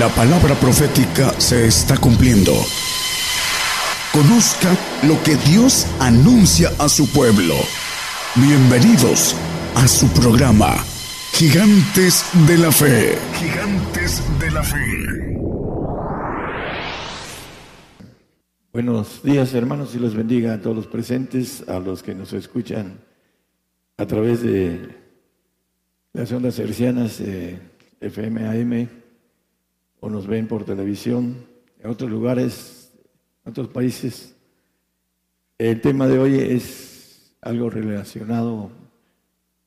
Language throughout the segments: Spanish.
La palabra profética se está cumpliendo. Conozca lo que Dios anuncia a su pueblo. Bienvenidos a su programa, Gigantes de la Fe. Gigantes de la Fe. Buenos días hermanos y los bendiga a todos los presentes, a los que nos escuchan a través de las ondas hercianas FM AM o nos ven por televisión en otros lugares, en otros países. El tema de hoy es algo relacionado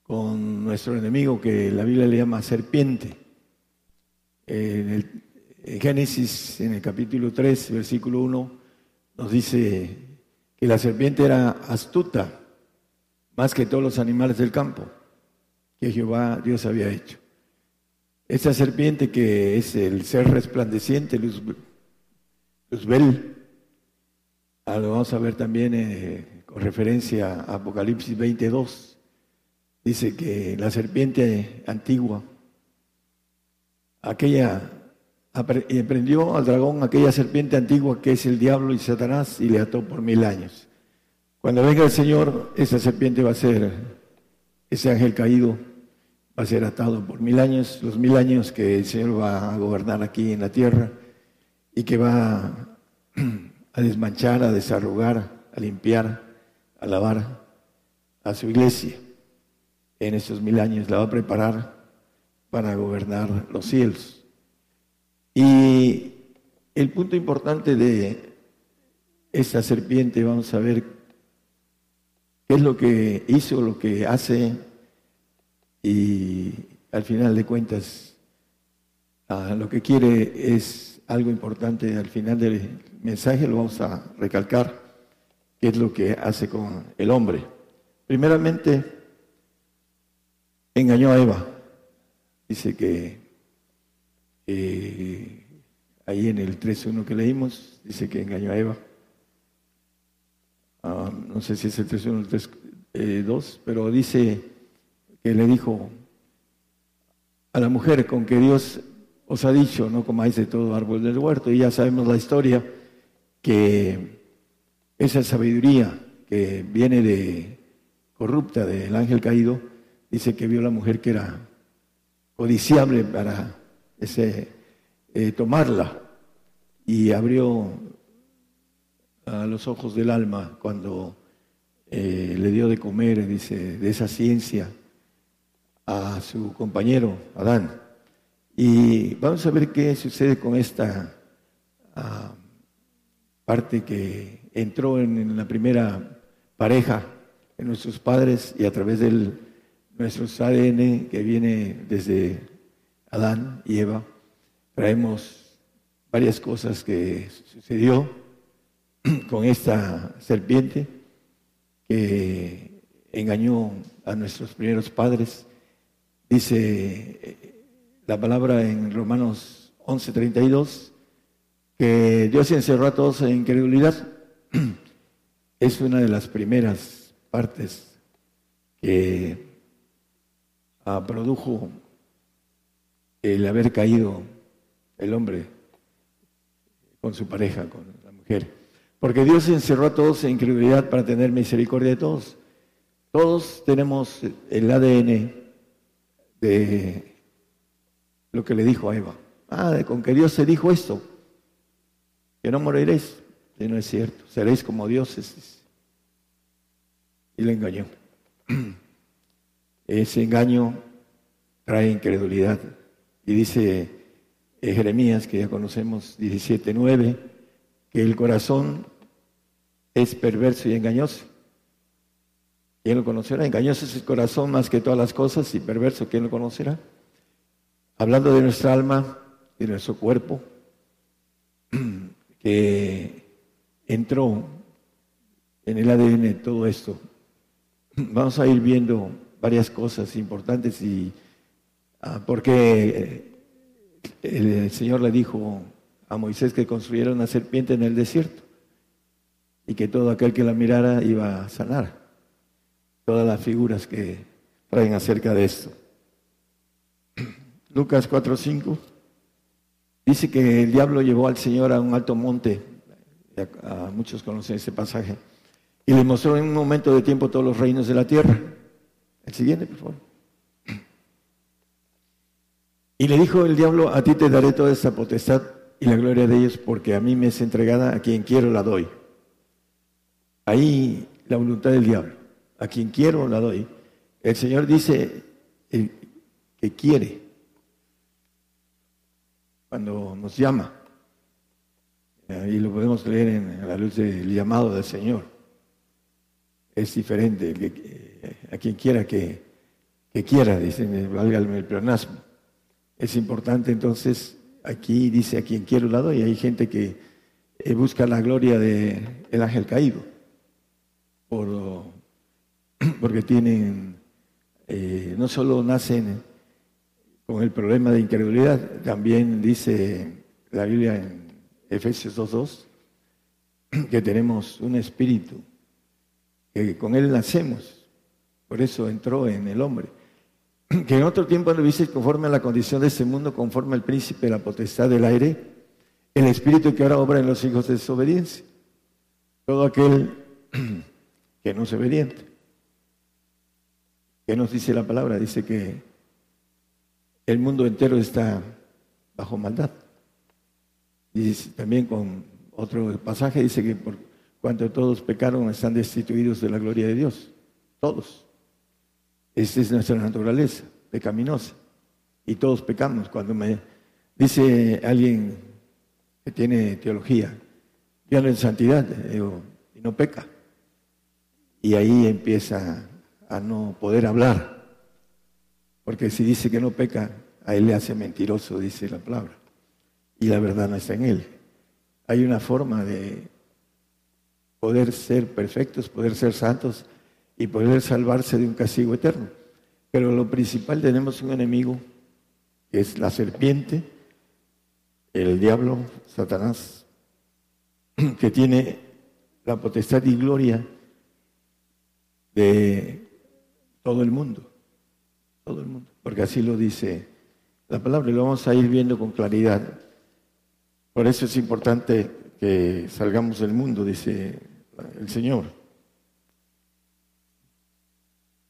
con nuestro enemigo que la Biblia le llama serpiente. En, el, Génesis, en el capítulo 3, versículo 1, nos dice que la serpiente era astuta más que todos los animales del campo que Jehová Dios había hecho. Esa serpiente que es el ser resplandeciente, Luzbel, ah, lo vamos a ver también eh, con referencia a Apocalipsis 22, dice que la serpiente antigua, aquella, emprendió al dragón aquella serpiente antigua que es el diablo y Satanás y le ató por mil años. Cuando venga el Señor, esa serpiente va a ser, ese ángel caído va a ser atado por mil años, los mil años que el Señor va a gobernar aquí en la tierra y que va a desmanchar, a desarrugar, a limpiar, a lavar a su iglesia. En estos mil años la va a preparar para gobernar los cielos. Y el punto importante de esta serpiente, vamos a ver es lo que hizo, lo que hace y al final de cuentas ah, lo que quiere es algo importante. Al final del mensaje lo vamos a recalcar, qué es lo que hace con el hombre. Primeramente, engañó a Eva. Dice que eh, ahí en el 3.1 que leímos, dice que engañó a Eva. Ah, no sé si es el 3.1 o el 3.2, eh, pero dice que le dijo a la mujer con que Dios os ha dicho, no comáis de todo árbol del huerto, y ya sabemos la historia, que esa sabiduría que viene de corrupta del ángel caído, dice que vio a la mujer que era codiciable para ese, eh, tomarla y abrió a los ojos del alma cuando eh, le dio de comer, dice, de esa ciencia a su compañero Adán. Y vamos a ver qué sucede con esta ah, parte que entró en, la primera pareja en nuestros padres y a través de nuestros ADN que viene desde Adán y Eva, traemos varias cosas que sucedió con esta serpiente que engañó a nuestros primeros padres. Dice la palabra en Romanos 11:32 que Dios encerró a todos en incredulidad. Es una de las primeras partes que ah, produjo el haber caído el hombre con su pareja, con la mujer. Porque Dios encerró a todos en incredulidad para tener misericordia de todos. Todos tenemos el ADN de lo que le dijo a Eva. Ah, con que Dios se dijo esto, que no moriréis. Y no es cierto, seréis como dioses. Y le engañó. Ese engaño trae incredulidad. Y dice Jeremías, que ya conocemos, 17.9, que el corazón es perverso y engañoso. ¿Quién lo conocerá? Engañoso es el corazón más que todas las cosas y perverso, ¿quién lo conocerá? Hablando de nuestra alma, de nuestro cuerpo, que entró en el ADN todo esto. Vamos a ir viendo varias cosas importantes y ah, porque el Señor le dijo a Moisés que construyera una serpiente en el desierto y que todo aquel que la mirara iba a sanar. Todas las figuras que traen acerca de esto. Lucas 4:5. Dice que el diablo llevó al Señor a un alto monte, muchos conocen ese pasaje, y le mostró en un momento de tiempo todos los reinos de la tierra. El siguiente, por favor. Y le dijo el diablo, a ti te daré toda esa potestad y la gloria de ellos, porque a mí me es entregada, a quien quiero la doy. Ahí la voluntad del diablo, a quien quiero la doy. El Señor dice que quiere cuando nos llama. Ahí lo podemos leer en, la luz del llamado del Señor. Es diferente a quien quiera que, quiera, dicen, valga el pleonasmo. Es importante entonces, aquí dice a quien quiero lado y hay gente que eh, busca la gloria del el ángel caído, por, porque tienen, eh, no solo nacen con el problema de incredulidad. También dice la Biblia en Efesios 2.2 que tenemos un espíritu, que con él nacemos, por eso entró en el hombre. Que en otro tiempo lo dice conforme a la condición de este mundo, conforme al príncipe de la potestad del aire, el espíritu que ahora obra en los hijos de desobediencia. Todo aquel que no es obediente. ¿Qué nos dice la palabra? Dice que el mundo entero está bajo maldad. Y también con otro pasaje dice que por cuanto todos pecaron están destituidos de la gloria de Dios. Todos. Esa es nuestra naturaleza pecaminosa. Y todos pecamos. Cuando me dice alguien que tiene teología, ya en santidad, digo, y no peca. Y ahí empieza a no poder hablar porque si dice que no peca, a él le hace mentiroso, dice la palabra. Y la verdad no está en él. Hay una forma de poder ser perfectos, poder ser santos y poder salvarse de un castigo eterno. Pero lo principal tenemos un enemigo que es la serpiente, el diablo, Satanás, que tiene la potestad y gloria de todo el mundo todo el mundo, porque así lo dice la palabra y lo vamos a ir viendo con claridad. Por eso es importante que salgamos del mundo, dice el Señor.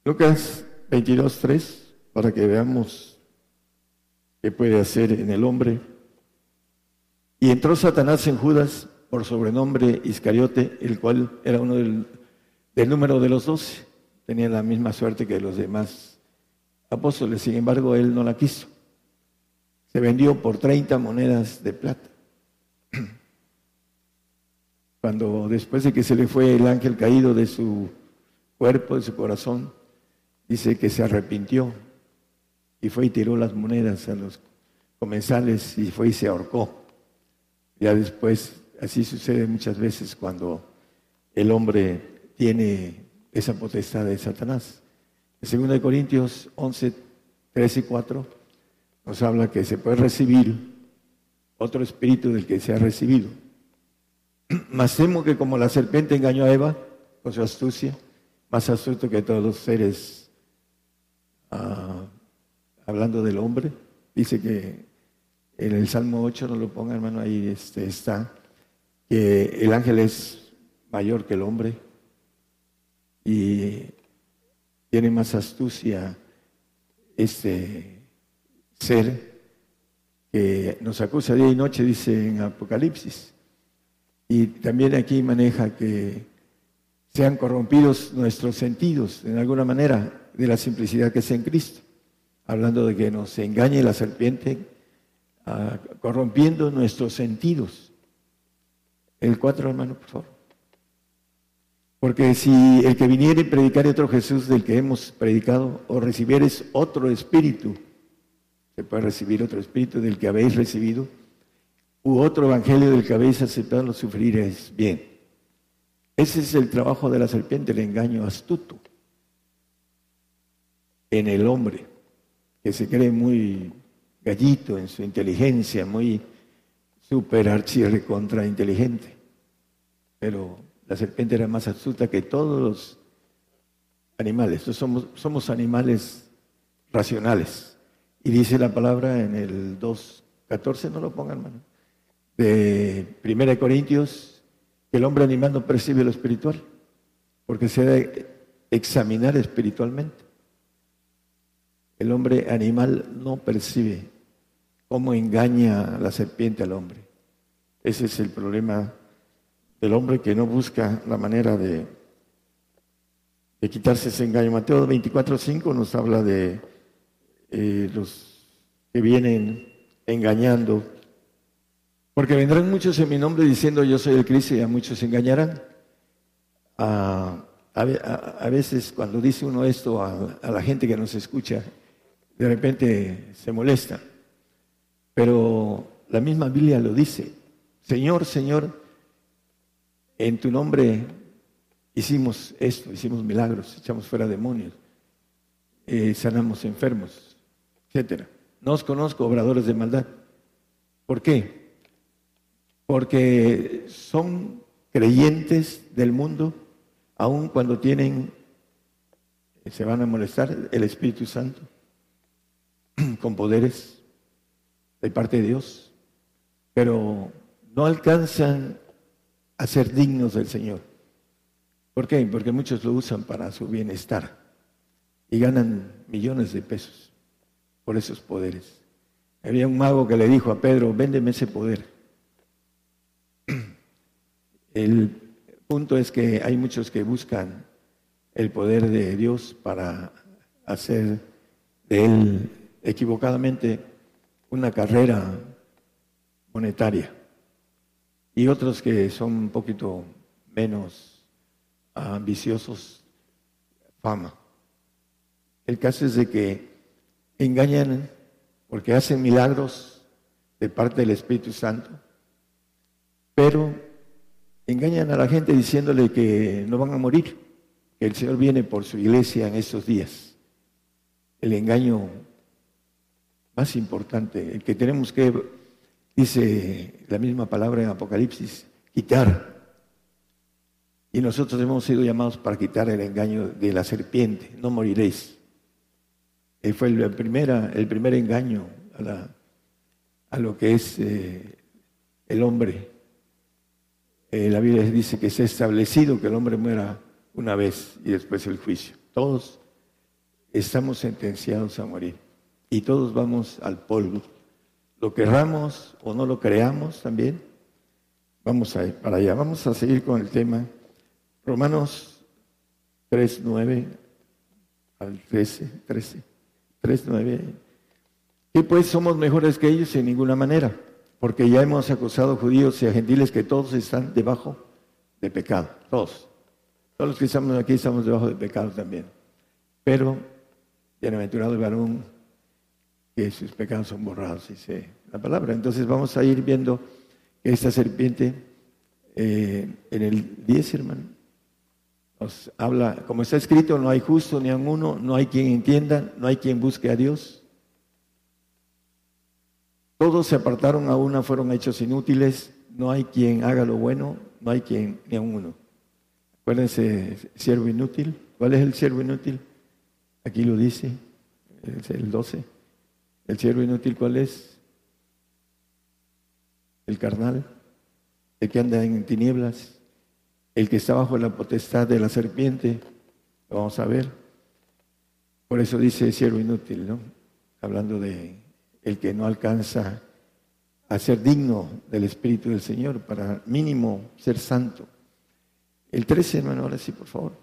Lucas 22, 3, para que veamos qué puede hacer en el hombre. Y entró Satanás en Judas por sobrenombre Iscariote, el cual era uno del, del número de los doce. Tenía la misma suerte que los demás apóstoles, sin embargo, él no la quiso. Se vendió por 30 monedas de plata. Cuando después de que se le fue el ángel caído de su cuerpo, de su corazón, dice que se arrepintió y fue y tiró las monedas a los comensales y fue y se ahorcó. Ya después, así sucede muchas veces cuando el hombre tiene esa potestad de Satanás. En 2 Corintios 11, 3 y 4 nos habla que se puede recibir otro espíritu del que se ha recibido. Más temo que como la serpiente engañó a Eva con su astucia, más astuto que todos los seres, ah, hablando del hombre, dice que en el Salmo 8, no lo ponga hermano, ahí este, está, que el ángel es mayor que el hombre y tiene más astucia este ser que nos acusa día y noche, dice en Apocalipsis. Y también aquí maneja que sean corrompidos nuestros sentidos, en alguna manera, de la simplicidad que es en Cristo. Hablando de que nos engañe la serpiente, ah, corrompiendo nuestros sentidos. El cuatro, hermano, por favor. Porque si el que viniera y predicar otro Jesús del que hemos predicado, o recibieres otro espíritu, se puede recibir otro espíritu del que habéis recibido, u otro evangelio del que habéis aceptado, lo sufriréis bien. Ese es el trabajo de la serpiente, el engaño astuto en el hombre, que se cree muy gallito en su inteligencia, muy super archirre contra inteligente. Pero la serpiente era más astuta que todos los animales. somos, somos animales racionales. Y dice la palabra en el 2, 14, no lo pongan, hermano. De 1 Corintios, que el hombre animal no percibe lo espiritual, porque se debe examinar espiritualmente. El hombre animal no percibe cómo engaña la serpiente al hombre. Ese es el problema del hombre que no busca la manera de, de quitarse ese engaño. Mateo 24.5 nos habla de eh, los que vienen engañando, porque vendrán muchos en mi nombre diciendo yo soy el Cristo y a muchos se engañarán. A, veces cuando dice uno esto a, a la gente que nos escucha, de repente se molesta. Pero la misma Biblia lo dice. Señor, Señor, en tu nombre hicimos esto, hicimos milagros, echamos fuera demonios, eh, sanamos enfermos, etcétera. No os conozco, obradores de maldad. ¿Por qué? Porque son creyentes del mundo, aun cuando tienen, se van a molestar, el Espíritu Santo con poderes de parte de Dios, pero no alcanzan a ser dignos del Señor. ¿Por qué? Porque muchos lo usan para su bienestar y ganan millones de pesos por esos poderes. Había un mago que le dijo a Pedro, véndeme ese poder. El punto es que hay muchos que buscan el poder de Dios para hacer de él equivocadamente una carrera monetaria y otros que son un poquito menos ambiciosos, fama. El caso es de que engañan porque hacen milagros de parte del Espíritu Santo, pero engañan a la gente diciéndole que no van a morir, que el Señor viene por su iglesia en estos días. El engaño más importante, el que tenemos que, dice la misma palabra en Apocalipsis, quitar. Y nosotros hemos sido llamados para quitar el engaño de la serpiente, no moriréis. Fue el, primera, el primer engaño a, a lo que es eh, el hombre. Eh, la Biblia dice que se ha establecido que el hombre muera una vez y después el juicio. Todos estamos sentenciados a morir y todos vamos al polvo. Lo querramos o no lo creamos también, vamos a ir para allá. Vamos a seguir con el tema. Romanos 3, 9 al 13, 13, 3, 9. Y pues somos mejores que ellos en ninguna manera, porque ya hemos acusado judíos y a gentiles que todos están debajo de pecado, todos. Todos los que estamos aquí estamos debajo de pecado también. Pero, bienaventurado el varón que sus pecados son borrados, dice la palabra. Entonces vamos a ir viendo que esta serpiente eh, en el 10, hermano, nos habla, como está escrito, no hay justo ni a uno, no hay quien entienda, no hay quien busque a Dios. Todos se apartaron a una, fueron hechos inútiles, no hay quien haga lo bueno, no hay quien ni a uno. Acuérdense, siervo inútil. ¿Cuál es el siervo inútil? Aquí lo dice, el 12. ¿El siervo inútil cuál es? El carnal, el que anda en tinieblas, el que está bajo la potestad de la serpiente. Lo vamos a ver. Por eso dice siervo inútil, ¿no? Hablando de el que no alcanza a ser digno del Espíritu del Señor, para mínimo ser santo. El 13, hermano, ahora sí, por favor.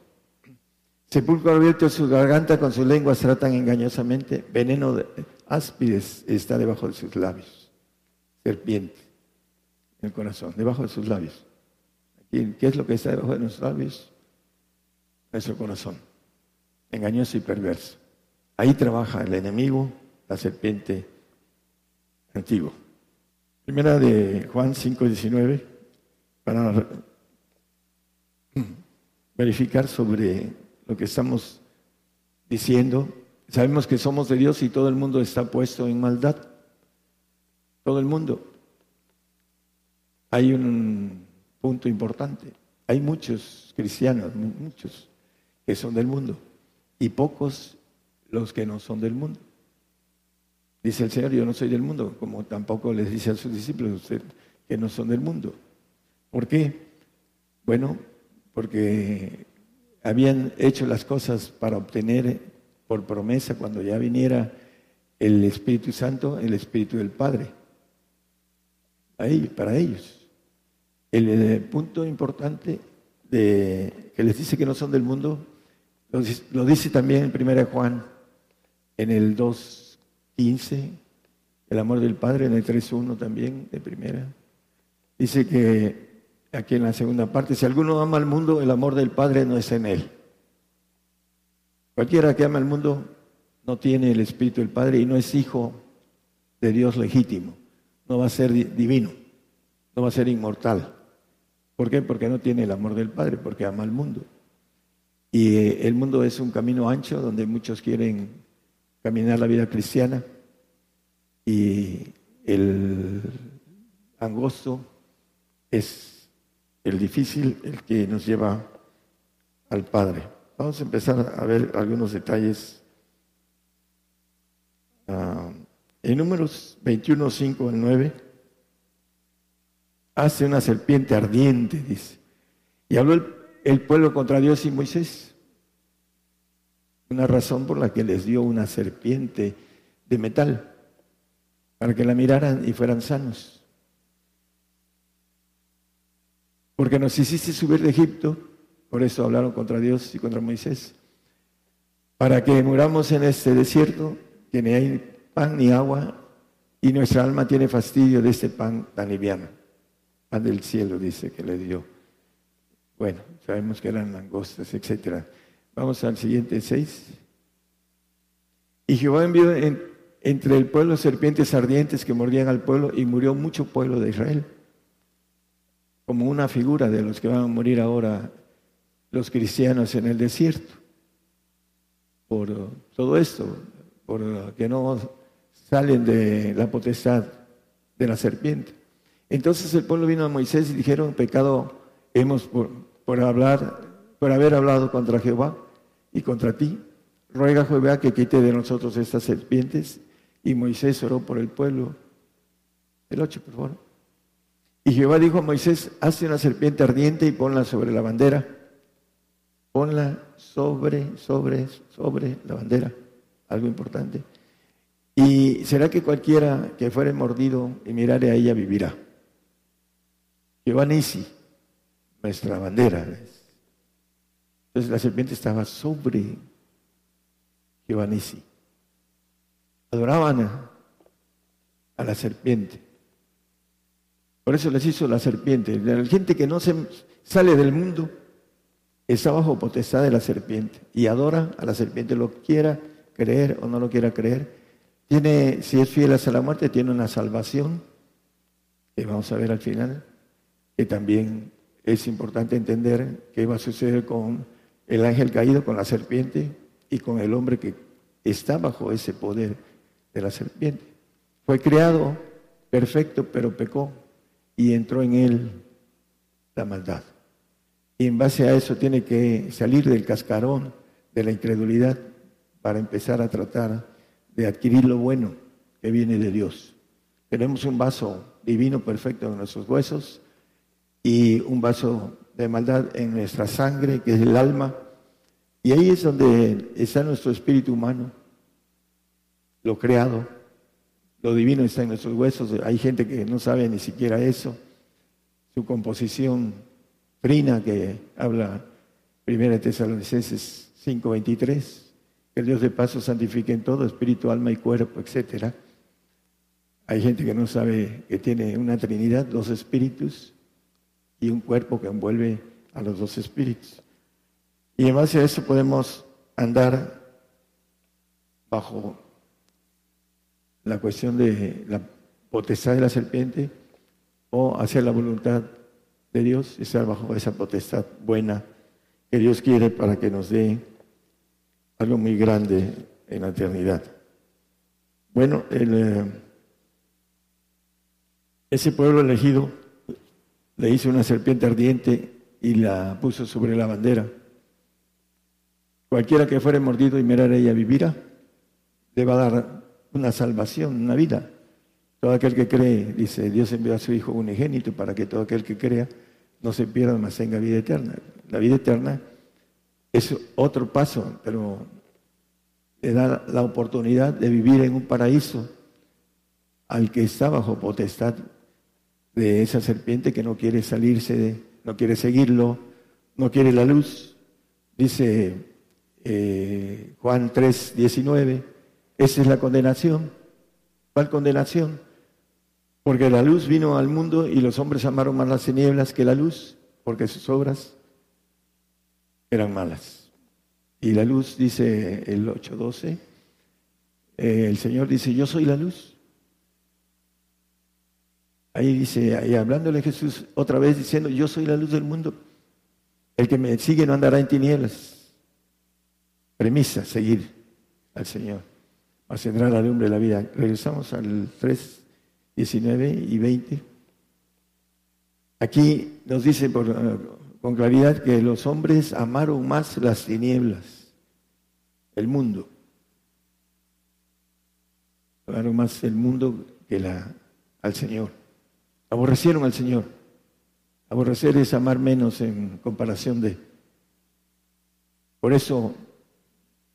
Sepulcro abierto su garganta, con sus lenguas tratan engañosamente, veneno de, áspides está debajo de sus labios, serpiente en el corazón, debajo de sus labios. ¿Qué es lo que está debajo de nuestros labios? Nuestro corazón, engañoso y perverso. Ahí trabaja el enemigo, la serpiente antigua. Primera de Juan 5:19, para verificar sobre lo que estamos diciendo Sabemos que somos de Dios y todo el mundo está puesto en maldad. Todo el mundo. Hay un punto importante. Hay muchos cristianos, muchos, que son del mundo y pocos los que no son del mundo. Dice el Señor, yo no soy del mundo, como tampoco les dice a sus discípulos que no son del mundo. ¿Por qué? Bueno, porque habían hecho las cosas para obtener por promesa cuando ya viniera el Espíritu Santo, el Espíritu del Padre. Ahí, para ellos. El, el punto importante de, que les dice que no son del mundo, lo, dice también en 1 Juan, en el 2.15, el amor del Padre, en el 3.1 también, de primera. Dice que aquí en la segunda parte, si alguno ama al mundo, el amor del Padre no es en él. Cualquiera que ama al mundo no tiene el Espíritu del Padre y no es hijo de Dios legítimo. No va a ser divino, no va a ser inmortal. ¿Por qué? Porque no tiene el amor del Padre, porque ama al mundo. Y eh, el mundo es un camino ancho donde muchos quieren caminar la vida cristiana y el angosto es el difícil, el que nos lleva al Padre. Vamos a empezar a ver algunos detalles. Ah, en números 21, 5 al 9 hace una serpiente ardiente, dice. Y habló el, pueblo contra Dios y Moisés. Una razón por la que les dio una serpiente de metal, para que la miraran y fueran sanos. Porque nos hiciste subir de Egipto, por eso hablaron contra Dios y contra Moisés, para que muramos en este desierto, que ni hay pan ni agua, y nuestra alma tiene fastidio de este pan tan liviano pan del cielo, dice que le dio. Bueno, sabemos que eran langostas, etc. Vamos al siguiente seis. Y Jehová envió entre el pueblo serpientes ardientes que mordían al pueblo y murió mucho pueblo de Israel. Como una figura de los que van a morir ahora los cristianos en el desierto. Por todo esto, por que no salen de la potestad de la serpiente. Entonces el pueblo vino a Moisés y dijeron, pecado hemos por, hablar, por haber hablado contra Jehová y contra ti. Ruega Jehová que quite de nosotros estas serpientes. Y Moisés oró por el pueblo. El 8, por favor. Y Jehová dijo a Moisés, hazte una serpiente ardiente y ponla sobre la bandera. Ponla sobre, sobre, sobre la bandera. Algo importante. Y será que cualquiera que fuere mordido y mirare a ella vivirá. Jehová nuestra bandera. Entonces la serpiente estaba sobre Jehová Adoraban a, la serpiente. Por eso les hizo la serpiente. La gente que no se sale del mundo está bajo potestad de la serpiente y adora a la serpiente, lo quiera creer o no lo quiera creer. Tiene, si es fiel hasta la muerte, tiene una salvación, que vamos a ver al final que también es importante entender qué va a suceder con el ángel caído, con la serpiente y con el hombre que está bajo ese poder de la serpiente. Fue creado perfecto, pero pecó y entró en él la maldad. Y en base a eso tiene que salir del cascarón de la incredulidad para empezar a tratar de adquirir lo bueno que viene de Dios. Tenemos un vaso divino perfecto en nuestros huesos y un vaso de maldad en nuestra sangre, que es el alma. Y ahí es donde está nuestro espíritu humano, lo creado. Lo divino está en nuestros huesos. Hay gente que no sabe ni siquiera eso. Su composición frina que habla 1 Tesalonicenses 5:23, que el Dios de paso santifique en todo, espíritu, alma y cuerpo, etcétera. Hay gente que no sabe que tiene una Trinidad, dos espíritus, y un cuerpo que envuelve a los dos espíritus. Y en base a eso podemos andar bajo la cuestión de la potestad de la serpiente o hacer la voluntad de Dios y estar bajo esa potestad buena que Dios quiere para que nos dé algo muy grande en la eternidad. Bueno, eh, ese pueblo elegido le hizo una serpiente ardiente y la puso sobre la bandera. Cualquiera que fuere mordido y mirar ella vivirá, le va a dar una salvación, una vida. Todo aquel que cree, dice, Dios envió a su Hijo unigénito para que todo aquel que crea no se pierda, mas tenga vida eterna. La vida eterna es otro paso, pero le da la oportunidad de vivir en un paraíso al que está bajo potestad de esa serpiente que no quiere salirse, de, no quiere seguirlo, no quiere la luz. Dice eh, Juan 3, 19, esa es la condenación. ¿Cuál condenación? Porque la luz vino al mundo y los hombres amaron más las tinieblas que la luz, porque sus obras eran malas. Y la luz, dice el 8.12, eh, el Señor dice, yo soy la luz. Ahí dice, ahí hablándole Jesús otra vez diciendo, yo soy la luz del mundo. El que me sigue no andará en tinieblas. Premisa, seguir al Señor. Ascendrá la lumbre de la vida. Regresamos al 3, 19 y 20. Aquí nos dice por, con claridad que los hombres amaron más las tinieblas, el mundo. Amaron más el mundo que al Señor. Aborrecieron al Señor. Aborrecer es amar menos en comparación de. Por eso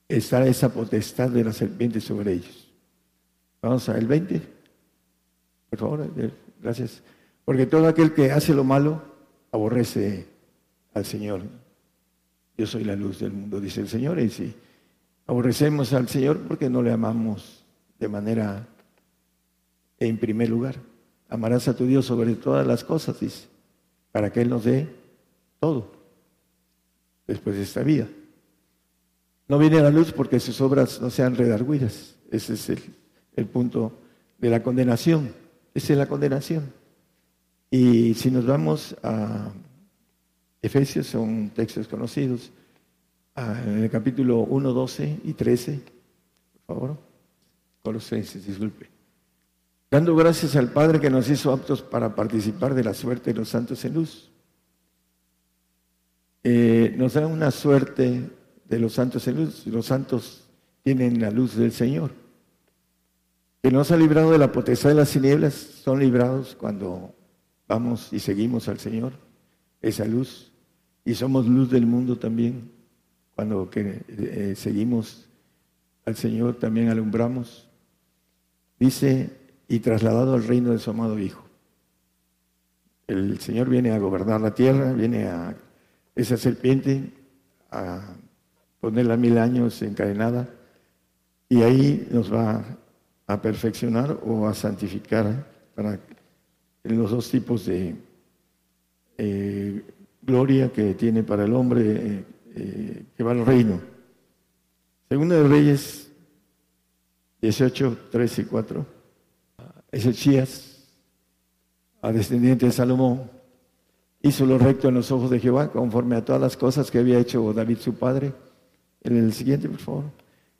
está esa potestad de la serpiente sobre ellos. Vamos al 20. Por favor, gracias. Porque todo aquel que hace lo malo aborrece al Señor. Yo soy la luz del mundo, dice el Señor. Y si aborrecemos al Señor, porque no le amamos de manera en primer lugar. Amarás a tu Dios sobre todas las cosas, dice, para que Él nos dé todo después de esta vida. No viene a la luz porque sus obras no sean redarguidas. Ese es el, punto de la condenación. Esa es la condenación. Y si nos vamos a Efesios son textos conocidos. En el capítulo 1, 12 y 13, por favor. Colosenses, disculpe. Dando gracias al Padre que nos hizo aptos para participar de la suerte de los santos en luz. Eh, nos da una suerte de los santos en luz. Los santos tienen la luz del Señor. Que nos ha librado de la potestad de las tinieblas, son librados cuando vamos y seguimos al Señor. Esa luz y somos luz del mundo también. Cuando que, eh, seguimos al Señor también alumbramos. Dice, y trasladado al reino de su amado Hijo. El Señor viene a gobernar la tierra, viene a esa serpiente, a ponerla mil años encadenada, y ahí nos va a perfeccionar o a santificar para los dos tipos de eh, gloria que tiene para el hombre eh, eh, que va al reino. Segunda de Reyes 18, 3 y 4. Ezequías, a descendiente de Salomón, hizo lo recto en los ojos de Jehová, conforme a todas las cosas que había hecho David su padre. En el siguiente, por favor.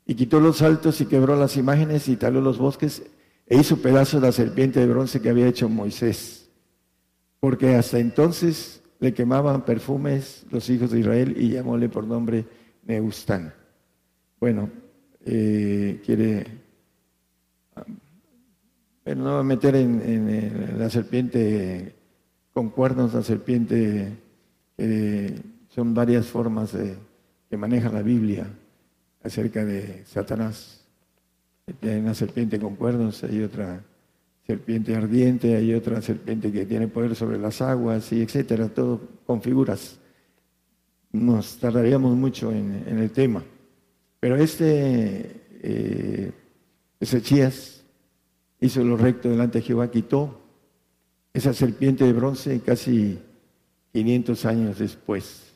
Y quitó los altos y quebró las imágenes y taló los bosques e hizo pedazos la serpiente de bronce que había hecho Moisés. Porque hasta entonces le quemaban perfumes los hijos de Israel y llamóle por nombre Neustán. Bueno, eh, quiere, pero no va a meter en, la serpiente con cuernos, la serpiente, son varias formas de, que maneja la Biblia acerca de Satanás. Hay una serpiente con cuernos, hay otra serpiente ardiente, hay otra serpiente que tiene poder sobre las aguas, y etcétera, todo con figuras. Nos tardaríamos mucho en, el tema. Pero este eh, Ezequías hizo lo recto delante de Jehová, quitó esa serpiente de bronce casi 500 años después,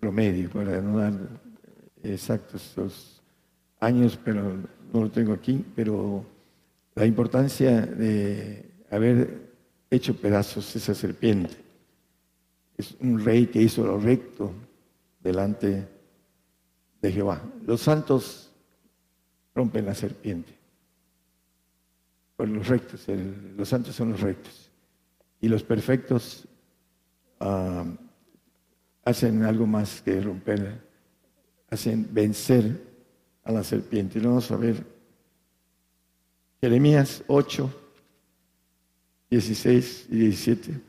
promedio, para no dar exactos los años, pero no lo tengo aquí, pero la importancia de haber hecho pedazos esa serpiente. Es un rey que hizo lo recto delante de Jehová. Los santos rompen la serpiente. Por los rectos, los santos son los rectos. Y los perfectos ah, hacen algo más que romper, hacen vencer a la serpiente. Y vamos a ver Jeremías 8, 16 y 17.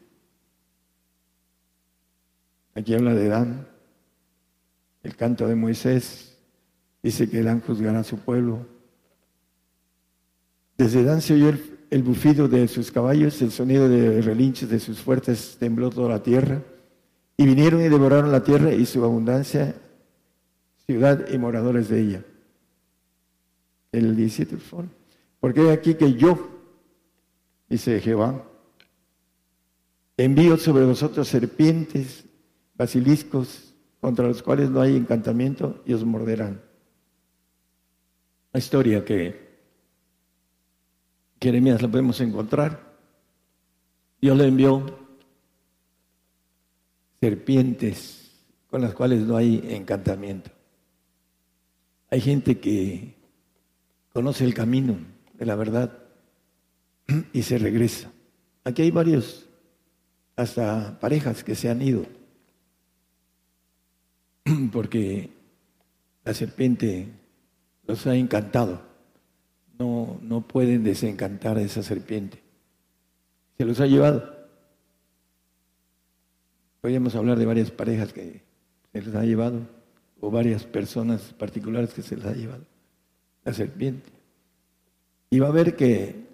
Aquí habla de Dan, el canto de Moisés, dice que Dan juzgará a su pueblo. Desde Dan se oyó el, el bufido de sus caballos, el sonido de relinches de sus fuertes tembló toda la tierra. Y vinieron y devoraron la tierra y su abundancia, ciudad y moradores de ella. El 17, por favor. Porque hay aquí que yo, dice Jehová, envío sobre vosotros serpientes, basiliscos, contra los cuales no hay encantamiento y os morderán. La historia que Jeremías la podemos encontrar. Dios le envió serpientes con las cuales no hay encantamiento. Hay gente que conoce el camino de la verdad y se regresa. Aquí hay varios, hasta parejas que se han ido, porque la serpiente los ha encantado. No, no pueden desencantar a esa serpiente. Se los ha llevado. Podríamos hablar de varias parejas que se les ha llevado, o varias personas particulares que se les ha llevado la serpiente. Y va a ver que,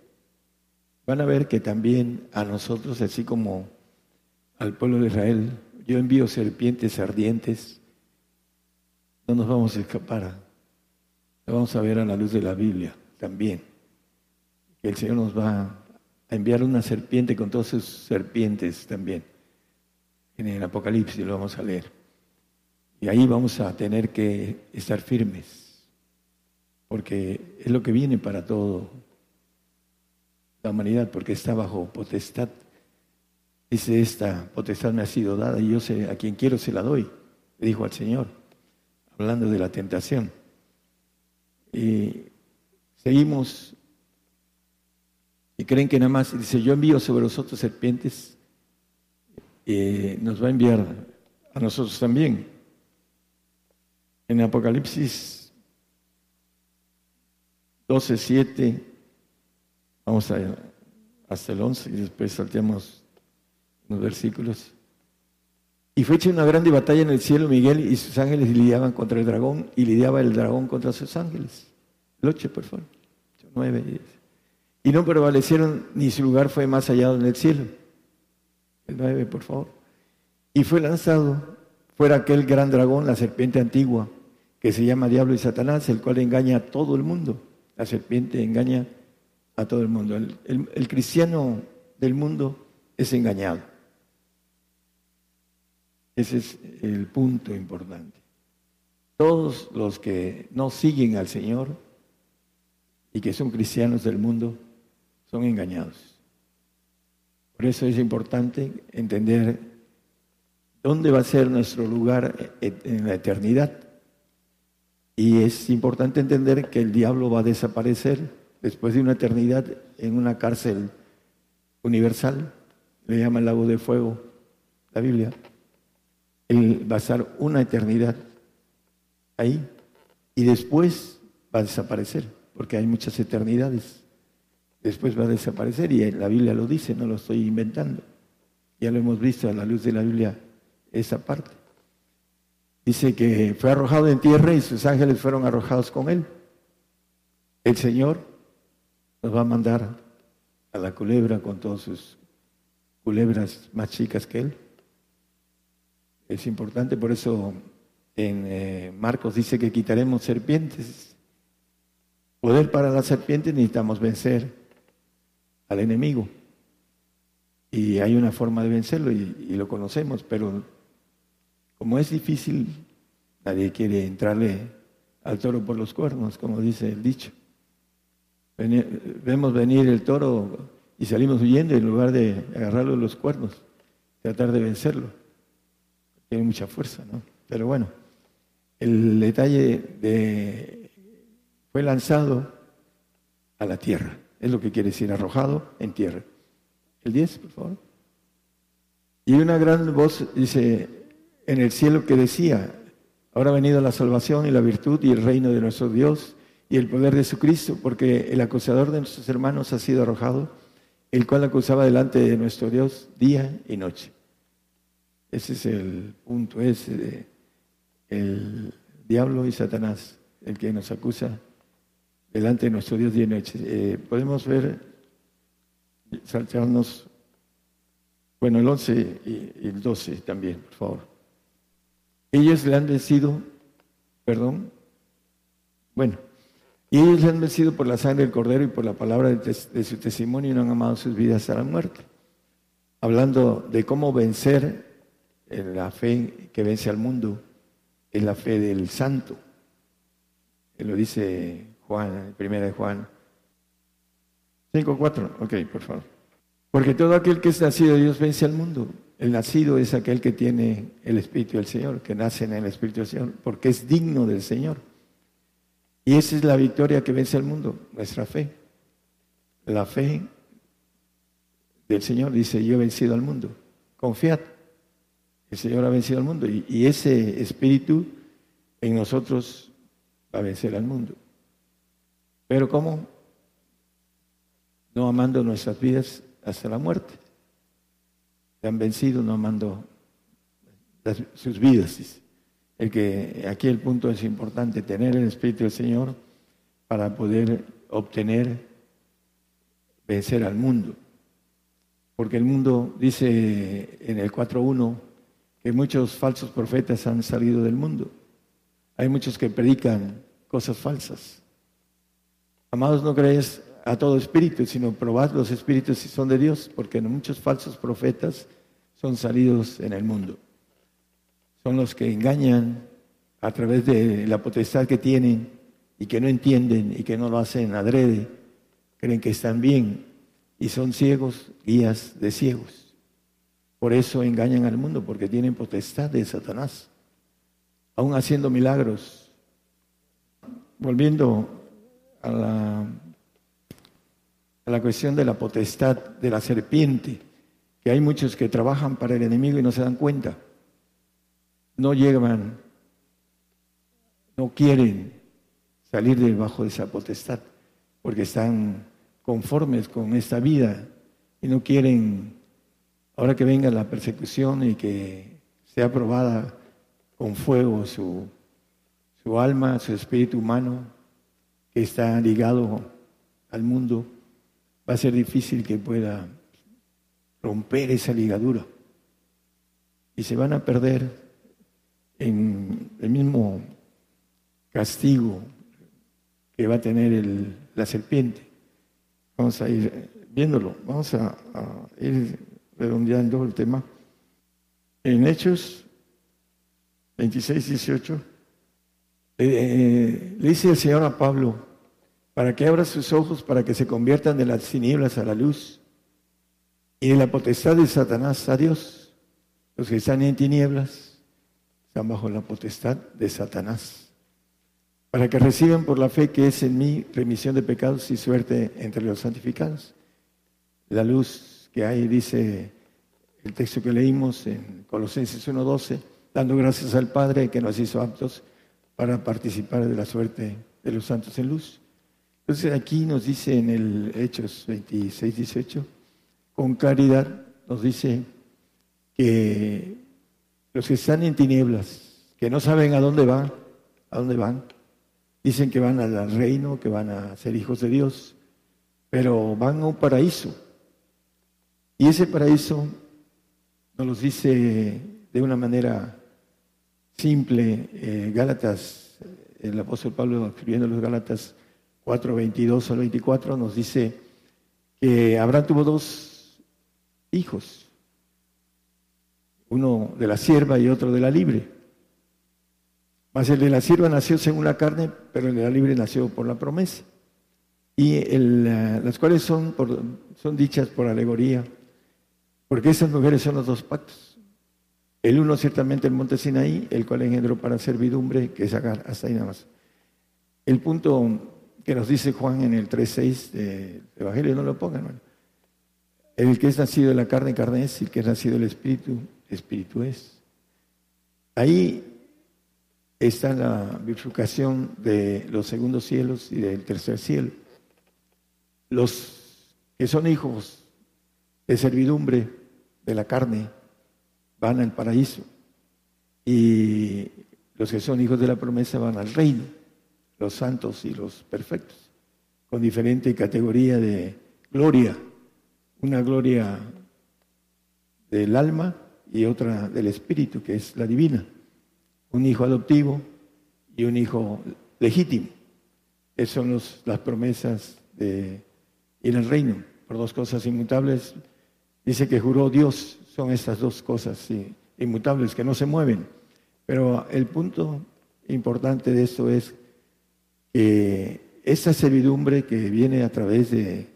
van a ver que también a nosotros, así como al pueblo de Israel, yo envío serpientes ardientes, no nos vamos a escapar. Lo vamos a ver a la luz de la Biblia también. Que el Señor nos va a enviar una serpiente con todas sus serpientes también en el Apocalipsis, lo vamos a leer. Y ahí vamos a tener que estar firmes, porque es lo que viene para toda la humanidad, porque está bajo potestad. Dice, esta potestad me ha sido dada y yo sé, a quien quiero se la doy, dijo al Señor, hablando de la tentación. Y seguimos y creen que nada más, dice, yo envío sobre vosotros serpientes y nos va a enviar a nosotros también. En Apocalipsis 12, 7, vamos a, hasta el 11 y después salteamos los versículos. Y fue hecha una grande batalla en el cielo, Miguel y sus ángeles lidiaban contra el dragón y lidiaba el dragón contra sus ángeles. Loche, por favor. 9. Y no prevalecieron, ni su lugar fue más allá en el cielo el 9, por favor. Y fue lanzado fuera aquel gran dragón, la serpiente antigua, que se llama Diablo y Satanás, el cual engaña a todo el mundo. La serpiente engaña a todo el mundo. El, cristiano del mundo es engañado. Ese es el punto importante. Todos los que no siguen al Señor y que son cristianos del mundo son engañados. Por eso es importante entender dónde va a ser nuestro lugar en la eternidad. Y es importante entender que el diablo va a desaparecer después de una eternidad en una cárcel universal. Le llama el lago de fuego la Biblia. Él va a estar una eternidad ahí y después va a desaparecer, porque hay muchas eternidades después va a desaparecer y la Biblia lo dice, no lo estoy inventando. Ya lo hemos visto a la luz de la Biblia esa parte. Dice que fue arrojado en tierra y sus ángeles fueron arrojados con él. El Señor nos va a mandar a la culebra con todas sus culebras más chicas que él. Es importante, por eso en eh, Marcos dice que quitaremos serpientes. Poder para las serpientes necesitamos vencer al enemigo. Y hay una forma de vencerlo y, lo conocemos, pero como es difícil, nadie quiere entrarle al toro por los cuernos, como dice el dicho. Vemos venir el toro y salimos huyendo en lugar de agarrarlo los cuernos, tratar de vencerlo. Tiene mucha fuerza, ¿no? Pero bueno, el detalle de fue lanzado a la tierra. Es lo que quiere decir arrojado en tierra. El 10, por favor. Y una gran voz dice en el cielo que decía, ahora ha venido la salvación y la virtud y el reino de nuestro Dios y el poder de su Cristo, porque el acusador de nuestros hermanos ha sido arrojado, el cual acusaba delante de nuestro Dios día y noche. Ese es el punto, es el diablo y Satanás, el que nos acusa delante de nuestro Dios día y noche. Eh, podemos ver, saltarnos, bueno, el 11 y el 12 también, por favor. Ellos le han vencido, perdón, bueno, y ellos le han vencido por la sangre del Cordero y por la palabra de, su testimonio y no han amado sus vidas hasta la muerte. Hablando de cómo vencer en la fe que vence al mundo, es la fe del santo. Que lo dice Juan, primera de Juan 5.4. Ok, por favor. Porque todo aquel que es nacido de Dios vence al mundo. El nacido es aquel que tiene el Espíritu del Señor, que nace en el Espíritu del Señor, porque es digno del Señor. Y esa es la victoria que vence al mundo, nuestra fe. La fe del Señor dice, yo he vencido al mundo. Confiad, el Señor ha vencido al mundo. Y, ese espíritu en nosotros va a vencer al mundo. Pero ¿cómo? No amando nuestras vidas hasta la muerte. Se han vencido no amando sus vidas. El que aquí el punto es importante, tener el Espíritu del Señor para poder obtener, vencer al mundo. Porque el mundo dice en el 4.1 que muchos falsos profetas han salido del mundo. Hay muchos que predican cosas falsas. Amados, no crees a todo espíritu, sino probad los espíritus si son de Dios, porque muchos falsos profetas son salidos en el mundo son los que engañan a través de la potestad que tienen y que no entienden y que no lo hacen adrede, creen que están bien y son ciegos, guías de ciegos. Por eso engañan al mundo, porque tienen potestad de Satanás, aún haciendo milagros. Volviendo a la, a la cuestión de la potestad de la serpiente, que hay muchos que trabajan para el enemigo y no se dan cuenta. No llegan, no quieren salir debajo de esa potestad, porque están conformes con esta vida y no quieren, ahora que venga la persecución y que sea probada con fuego su, su alma, su espíritu humano, está ligado al mundo, va a ser difícil que pueda romper esa ligadura. Y se van a perder en el mismo castigo que va a tener la serpiente. Vamos a ir viéndolo, vamos a, ir redondeando el tema. En Hechos 26, 18, eh, le dice el Señor a Pablo, para que abra sus ojos, para que se conviertan de las tinieblas a la luz y de la potestad de Satanás a Dios. Los que están en tinieblas están bajo la potestad de Satanás, para que reciban por la fe que es en mí remisión de pecados y suerte entre los santificados. La luz que hay, dice el texto que leímos en Colosenses 1.12, dando gracias al Padre que nos hizo aptos para participar de la suerte de los santos en luz. Entonces aquí nos dice en el Hechos 26, 18, con claridad nos dice que los que están en tinieblas, que no saben a dónde van, a dónde van, dicen que van al reino, que van a ser hijos de Dios, pero van a un paraíso. Y ese paraíso nos lo dice de una manera simple eh, Gálatas, el apóstol Pablo escribiendo los Gálatas 4, 22 al 24, nos dice que Abraham tuvo dos hijos, uno de la sierva y otro de la libre. Mas el de la sierva nació según la carne, pero el de la libre nació por la promesa. Y las cuales son, son dichas por alegoría, porque esas mujeres son los dos pactos. El uno ciertamente el monte Sinaí, el cual engendró para servidumbre, que es Agar, hasta ahí nada más. El punto que nos dice Juan en el 3.6 del Evangelio, no lo pongan, El que es nacido de la carne, carne es, el que es nacido del Espíritu, espíritu es. Ahí está la bifurcación de los segundos cielos y del tercer cielo. Los que son hijos de servidumbre de la carne van al paraíso y los que son hijos de la promesa van al reino, los santos y los perfectos, con diferente categoría de gloria, una gloria del alma y otra del espíritu, que es la divina un hijo adoptivo y un hijo legítimo. Esas son las promesas de ir al reino por dos cosas inmutables. Dice que juró Dios, son estas dos cosas inmutables que no se mueven. Pero el punto importante de esto es que esa servidumbre que viene a través de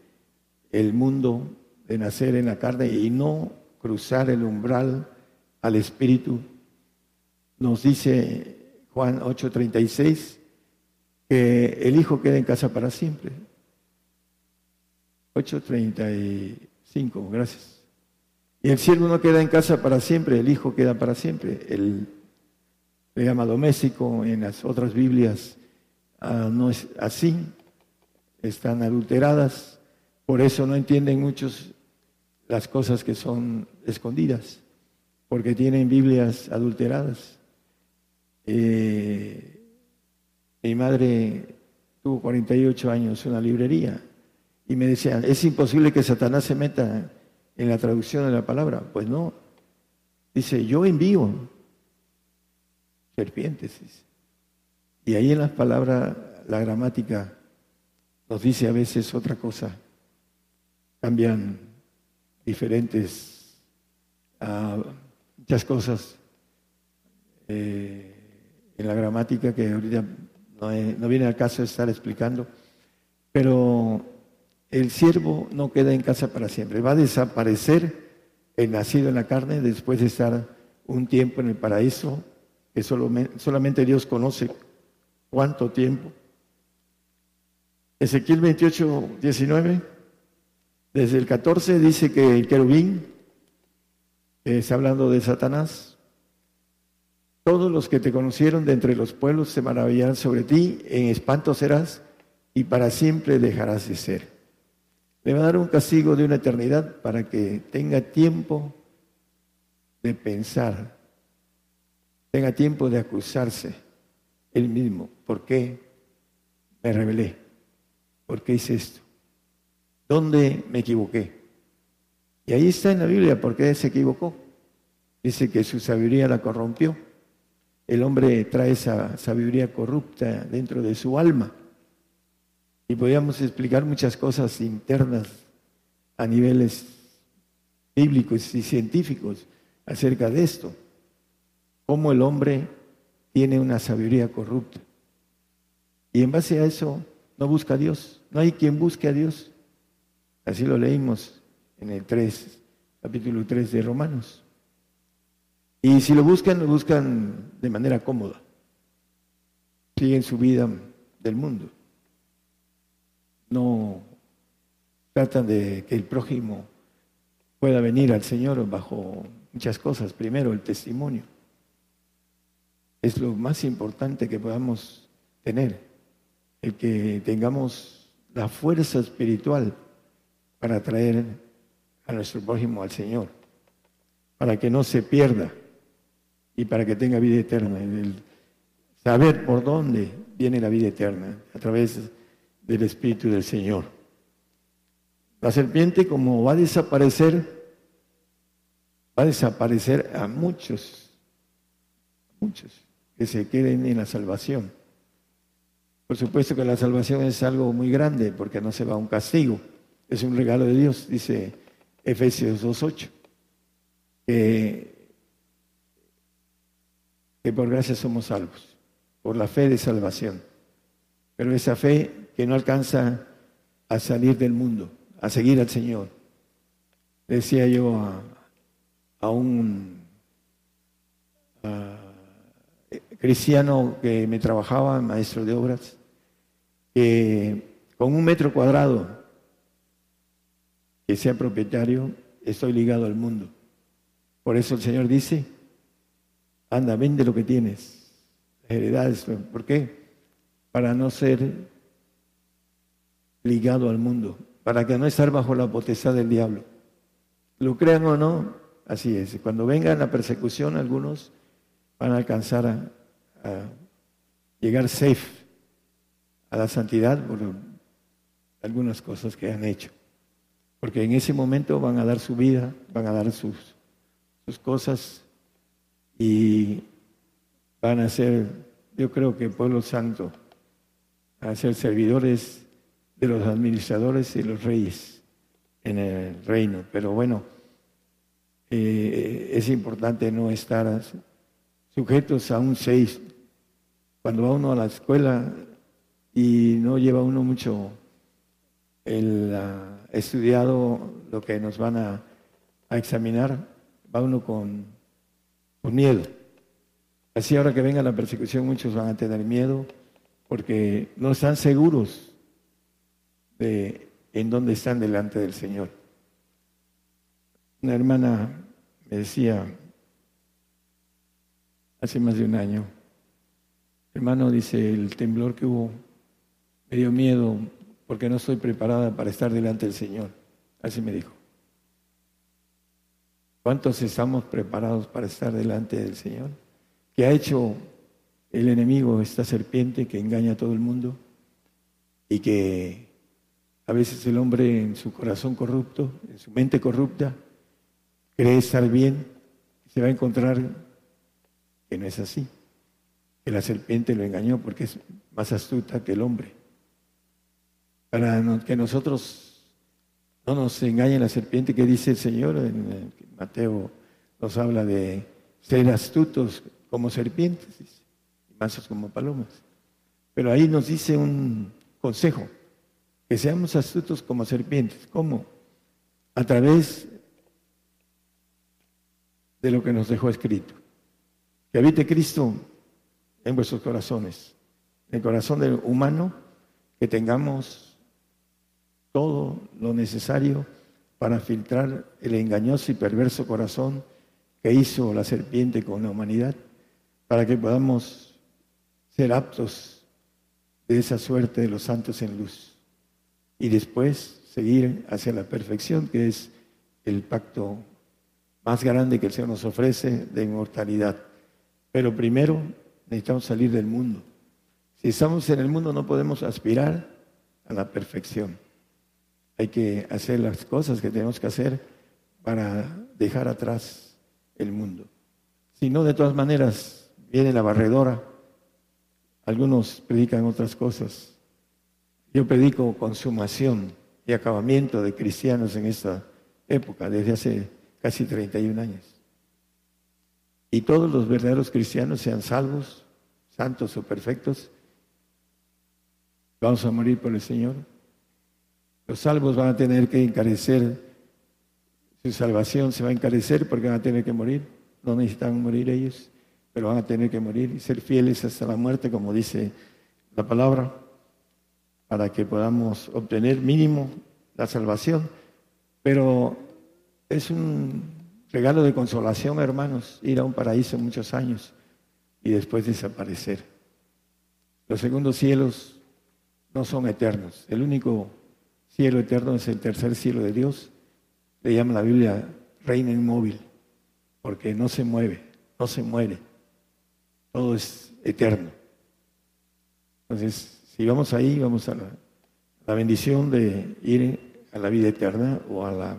el mundo de nacer en la carne y no cruzar el umbral al espíritu nos dice Juan 8:36 que el hijo queda en casa para siempre. 8:35, gracias. Y el siervo no queda en casa para siempre, el hijo queda para siempre. El le llama doméstico, en las otras Biblias ah, no es así, están adulteradas, por eso no entienden muchos las cosas que son escondidas, porque tienen Biblias adulteradas. Eh, mi madre tuvo 48 años una librería y me decían, es imposible que Satanás se meta en la traducción de la palabra. Pues no. Dice, yo envío serpientes. Y ahí en las palabras, la gramática nos dice a veces otra cosa. Cambian diferentes ah, muchas cosas. Eh, en la gramática que ahorita no, viene al caso de estar explicando, pero el siervo no queda en casa para siempre, va a desaparecer el nacido en la carne después de estar un tiempo en el paraíso, que solamente Dios conoce cuánto tiempo. Ezequiel 28, 19, desde el 14 dice que el querubín, está hablando de Satanás, todos los que te conocieron de entre los pueblos se maravillarán sobre ti, en espanto serás y para siempre dejarás de ser. Le va a dar un castigo de una eternidad para que tenga tiempo de pensar, tenga tiempo de acusarse él mismo. ¿Por qué me rebelé? ¿Por qué hice esto? ¿Dónde me equivoqué? Y ahí está en la Biblia por qué se equivocó. Dice que su sabiduría la corrompió el hombre trae esa sabiduría corrupta dentro de su alma. Y podríamos explicar muchas cosas internas a niveles bíblicos y científicos acerca de esto. Cómo el hombre tiene una sabiduría corrupta. Y en base a eso no busca a Dios. No hay quien busque a Dios. Así lo leímos en el 3, capítulo 3 de Romanos. Y si lo buscan, lo buscan de manera cómoda. Siguen su vida del mundo. No tratan de que el prójimo pueda venir al Señor bajo muchas cosas. Primero, el testimonio. Es lo más importante que podamos tener. El que tengamos la fuerza espiritual para traer a nuestro prójimo al Señor. Para que no se pierda y para que tenga vida eterna. El saber por dónde viene la vida eterna, a través del Espíritu del Señor. La serpiente, como va a desaparecer, va a desaparecer a muchos, muchos que se queden en la salvación. Por supuesto que la salvación es algo muy grande porque no se va a un castigo, es un regalo de Dios, dice Efesios 2.8, que que por gracia somos salvos, por la fe de salvación. Pero esa fe que no alcanza a salir del mundo, a seguir al Señor. Decía yo a, un cristiano que me trabajaba, maestro de obras, que con un metro cuadrado que sea propietario, estoy ligado al mundo. Por eso el Señor dice, anda, vende lo que tienes, heredades. ¿Por qué? Para no ser ligado al mundo, para que no estar bajo la potestad del diablo. Lo crean o no, así es. Cuando venga la persecución, algunos van a alcanzar a, llegar safe a la santidad por algunas cosas que han hecho. Porque en ese momento van a dar su vida, van a dar sus, sus cosas y van a ser, yo creo que pueblo santo, a ser servidores de los administradores y los reyes en el reino. Pero bueno, eh, es importante no estar sujetos a un seis. Cuando va uno a la escuela y no lleva uno mucho el estudiado lo que nos van a, examinar, va uno con miedo. Así ahora que venga la persecución muchos van a tener miedo porque no están seguros de en dónde están delante del Señor. Una hermana me decía hace más de un año, hermano, dice, el temblor que hubo me dio miedo porque no estoy preparada para estar delante del Señor. Así me dijo. ¿Cuántos estamos preparados para estar delante del Señor? ¿Qué ha hecho el enemigo, esta serpiente que engaña a todo el mundo y que a veces el hombre en su corazón corrupto, en su mente corrupta, cree estar bien, se va a encontrar que no es así, que la serpiente lo engañó porque es más astuta que el hombre para que nosotros no nos engañe la serpiente que dice el Señor, en Mateo nos habla de ser astutos como serpientes y mansos como palomas. Pero ahí nos dice un consejo, que seamos astutos como serpientes. ¿Cómo? A través de lo que nos dejó escrito. Que habite Cristo en vuestros corazones, en el corazón del humano, que tengamos todo lo necesario para filtrar el engañoso y perverso corazón que hizo la serpiente con la humanidad, para que podamos ser aptos de esa suerte de los santos en luz y después seguir hacia la perfección, que es el pacto más grande que el Señor nos ofrece de inmortalidad. Pero primero necesitamos salir del mundo. Si estamos en el mundo no podemos aspirar a la perfección. Hay que hacer las cosas que tenemos que hacer para dejar atrás el mundo. Si no, de todas maneras, viene la barredora. Algunos predican otras cosas. Yo predico consumación y acabamiento de cristianos en esta época, desde hace casi 31 años. Y todos los verdaderos cristianos, sean salvos, santos o perfectos, vamos a morir por el Señor. Los salvos van a tener que encarecer, su salvación se va a encarecer porque van a tener que morir. No necesitan morir ellos, pero van a tener que morir y ser fieles hasta la muerte, como dice la palabra, para que podamos obtener mínimo la salvación. Pero es un regalo de consolación, hermanos, ir a un paraíso muchos años y después desaparecer. Los segundos cielos no son eternos. El único cielo eterno es el tercer cielo de Dios. Le llama la Biblia reina inmóvil, porque no se mueve, no se muere. Todo es eterno. Entonces, si vamos ahí, vamos a la, la bendición de ir a la vida eterna o a la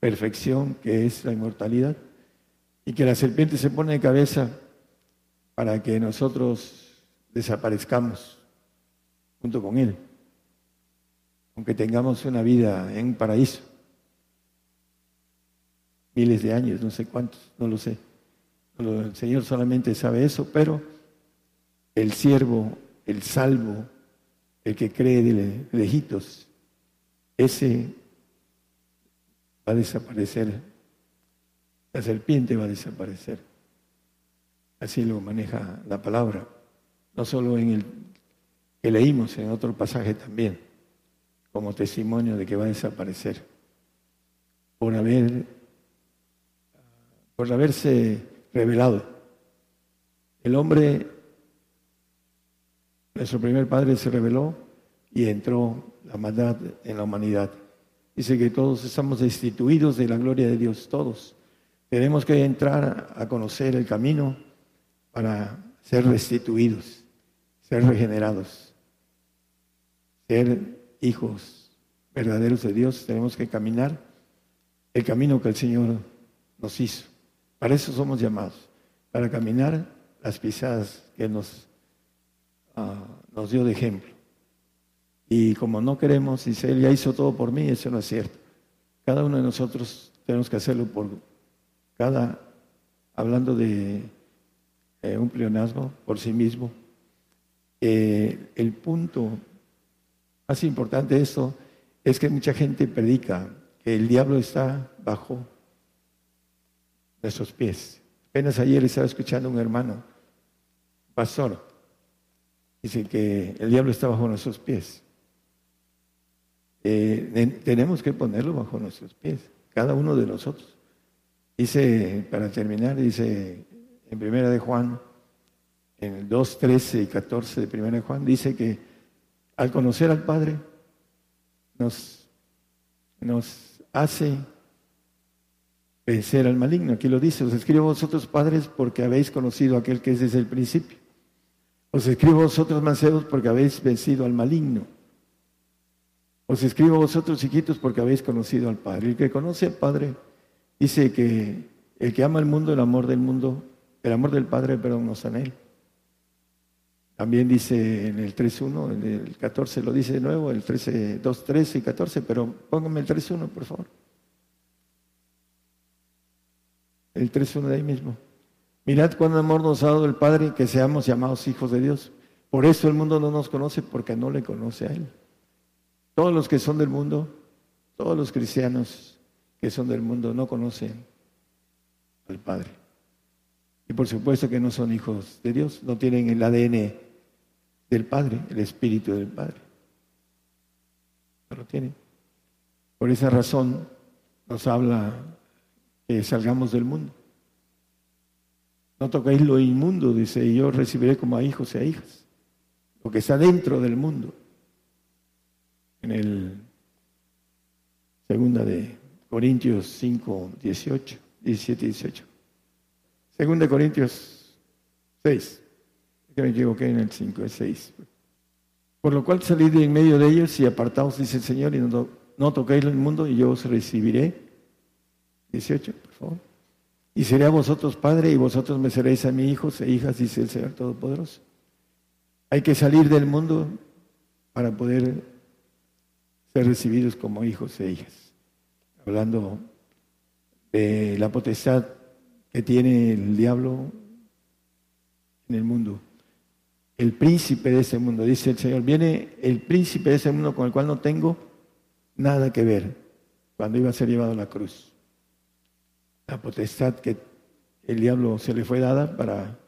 perfección que es la inmortalidad. Y que la serpiente se pone de cabeza para que nosotros desaparezcamos junto con él aunque tengamos una vida en un paraíso. Miles de años, no sé cuántos, no lo sé. El Señor solamente sabe eso, pero el siervo, el salvo, el que cree de lejitos, ese va a desaparecer. La serpiente va a desaparecer. Así lo maneja la palabra. No solo en el que leímos, en otro pasaje también como testimonio de que va a desaparecer por haber por haberse revelado. El hombre Nuestro primer padre se rebeló y entró la maldad en la humanidad. Dice que todos estamos destituidos de la gloria de Dios, todos. Tenemos que entrar a conocer el camino para ser restituidos, ser regenerados, ser hijos verdaderos de Dios. Tenemos que caminar el camino que el Señor nos hizo. Para eso somos llamados, para caminar las pisadas que nos, ah, nos dio de ejemplo. Y como no queremos, dice, Él ya hizo todo por mí, eso no es cierto. Cada uno de nosotros tenemos que hacerlo por cada, hablando de eh, un pleonasmo, por sí mismo. Eh, el punto más importante de esto es que mucha gente predica que el diablo está bajo nuestros pies. Apenas ayer estaba escuchando un hermano, pastor, dice que el diablo está bajo nuestros pies. Eh, tenemos que ponerlo bajo nuestros pies, cada uno de nosotros. Dice, para terminar, dice en primera de Juan, en el 2, 13 y 14 de primera de Juan, dice que al conocer al Padre nos, hace vencer al maligno. Aquí lo dice, os escribo vosotros padres porque habéis conocido aquel que es desde el principio. Os escribo vosotros mancebos porque habéis vencido al maligno. Os escribo vosotros chiquitos porque habéis conocido al Padre. El que conoce al Padre dice que el que ama el mundo, el amor del mundo, el amor del Padre, perdón, no está en él. También dice en el 3.1, en el 14 lo dice de nuevo, el 13, 2, 13 y 14, pero póngame el 3.1, por favor. El 3.1 de ahí mismo. Mirad cuán amor nos ha dado el Padre que seamos llamados hijos de Dios. Por eso el mundo no nos conoce porque no le conoce a Él. Todos los que son del mundo, todos los cristianos que son del mundo no conocen al Padre. Y por supuesto que no son hijos de Dios, no tienen el ADN del Padre, el Espíritu del Padre. No lo tienen. Por esa razón nos habla que salgamos del mundo. No toquéis lo inmundo, dice, y yo recibiré como a hijos y a hijas. Lo que está dentro del mundo en el segunda de Corintios 5, 18, 17 y 18. Segunda de Corintios 6, que me equivoqué en el 5, el 6. Por lo cual salid de en medio de ellos y apartaos, dice el Señor, y no, no toquéis el mundo y yo os recibiré. 18, por favor. Y seré a vosotros padre y vosotros me seréis a mis hijos e hijas, dice el Señor Todopoderoso. Hay que salir del mundo para poder ser recibidos como hijos e hijas. Hablando de la potestad que tiene el diablo en el mundo. El príncipe de ese mundo, dice el Señor, viene el príncipe de ese mundo con el cual no tengo nada que ver cuando iba a ser llevado a la cruz. La potestad que el diablo se le fue dada para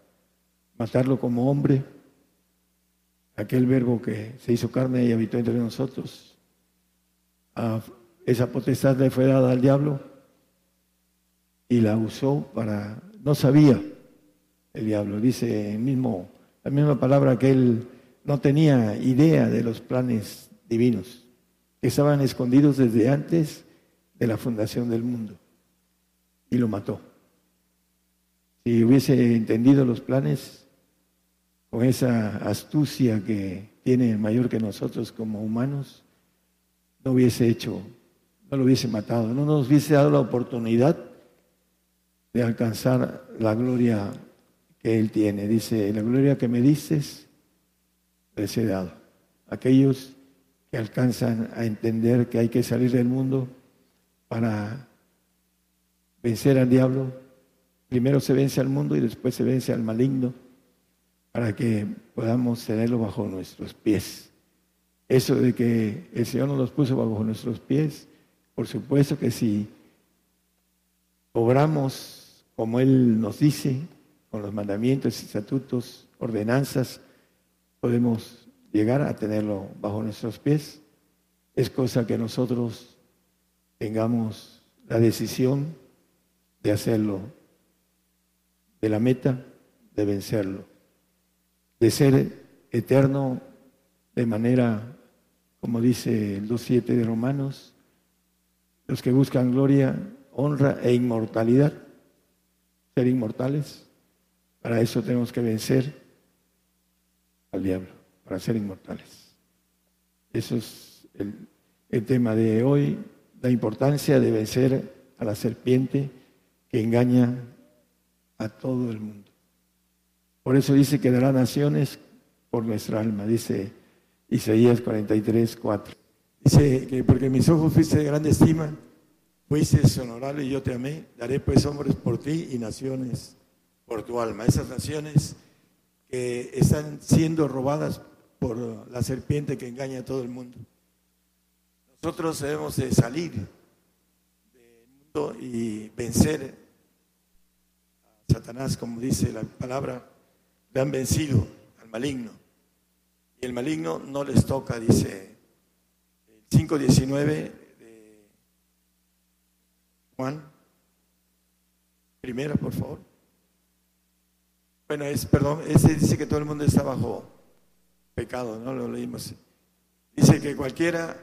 matarlo como hombre, aquel verbo que se hizo carne y habitó entre nosotros, esa potestad le fue dada al diablo y la usó para, no sabía el diablo, dice el mismo, la misma palabra que él no tenía idea de los planes divinos, que estaban escondidos desde antes de la fundación del mundo, y lo mató. Si hubiese entendido los planes con esa astucia que tiene mayor que nosotros como humanos, no hubiese hecho, no lo hubiese matado, no nos hubiese dado la oportunidad de alcanzar la gloria que Él tiene. Dice, la gloria que me dices, les he dado. Aquellos que alcanzan a entender que hay que salir del mundo para vencer al diablo, primero se vence al mundo y después se vence al maligno, para que podamos tenerlo bajo nuestros pies. Eso de que el Señor nos puso bajo nuestros pies, por supuesto que si obramos como Él nos dice, con los mandamientos, estatutos, ordenanzas, podemos llegar a tenerlo bajo nuestros pies. Es cosa que nosotros tengamos la decisión de hacerlo, de la meta de vencerlo, de ser eterno de manera, como dice el 2.7 de Romanos, los que buscan gloria, honra e inmortalidad, ser inmortales. Para eso tenemos que vencer al diablo, para ser inmortales. Eso es el, el tema de hoy, la importancia de vencer a la serpiente que engaña a todo el mundo. Por eso dice que dará naciones por nuestra alma, dice Isaías 43, 4. Dice que porque mis ojos fuiste de grande estima, fuiste honorable y yo te amé, daré pues hombres por ti y naciones por tu alma. Esas naciones que están siendo robadas por la serpiente que engaña a todo el mundo. Nosotros debemos de salir del mundo y vencer Satanás, como dice la palabra, le han vencido al maligno. Y el maligno no les toca, dice el 5.19 de Juan. Primera, por favor. Bueno, es, perdón, ese dice que todo el mundo está bajo pecado, ¿no? Lo leímos. Dice que cualquiera,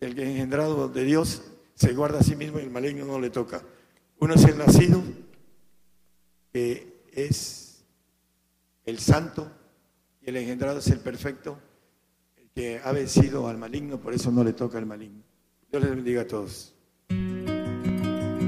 el que engendrado de Dios, se guarda a sí mismo y el maligno no le toca. Uno es el nacido, que es el santo, y el engendrado es el perfecto, el que ha vencido al maligno, por eso no le toca al maligno. Dios les bendiga a todos.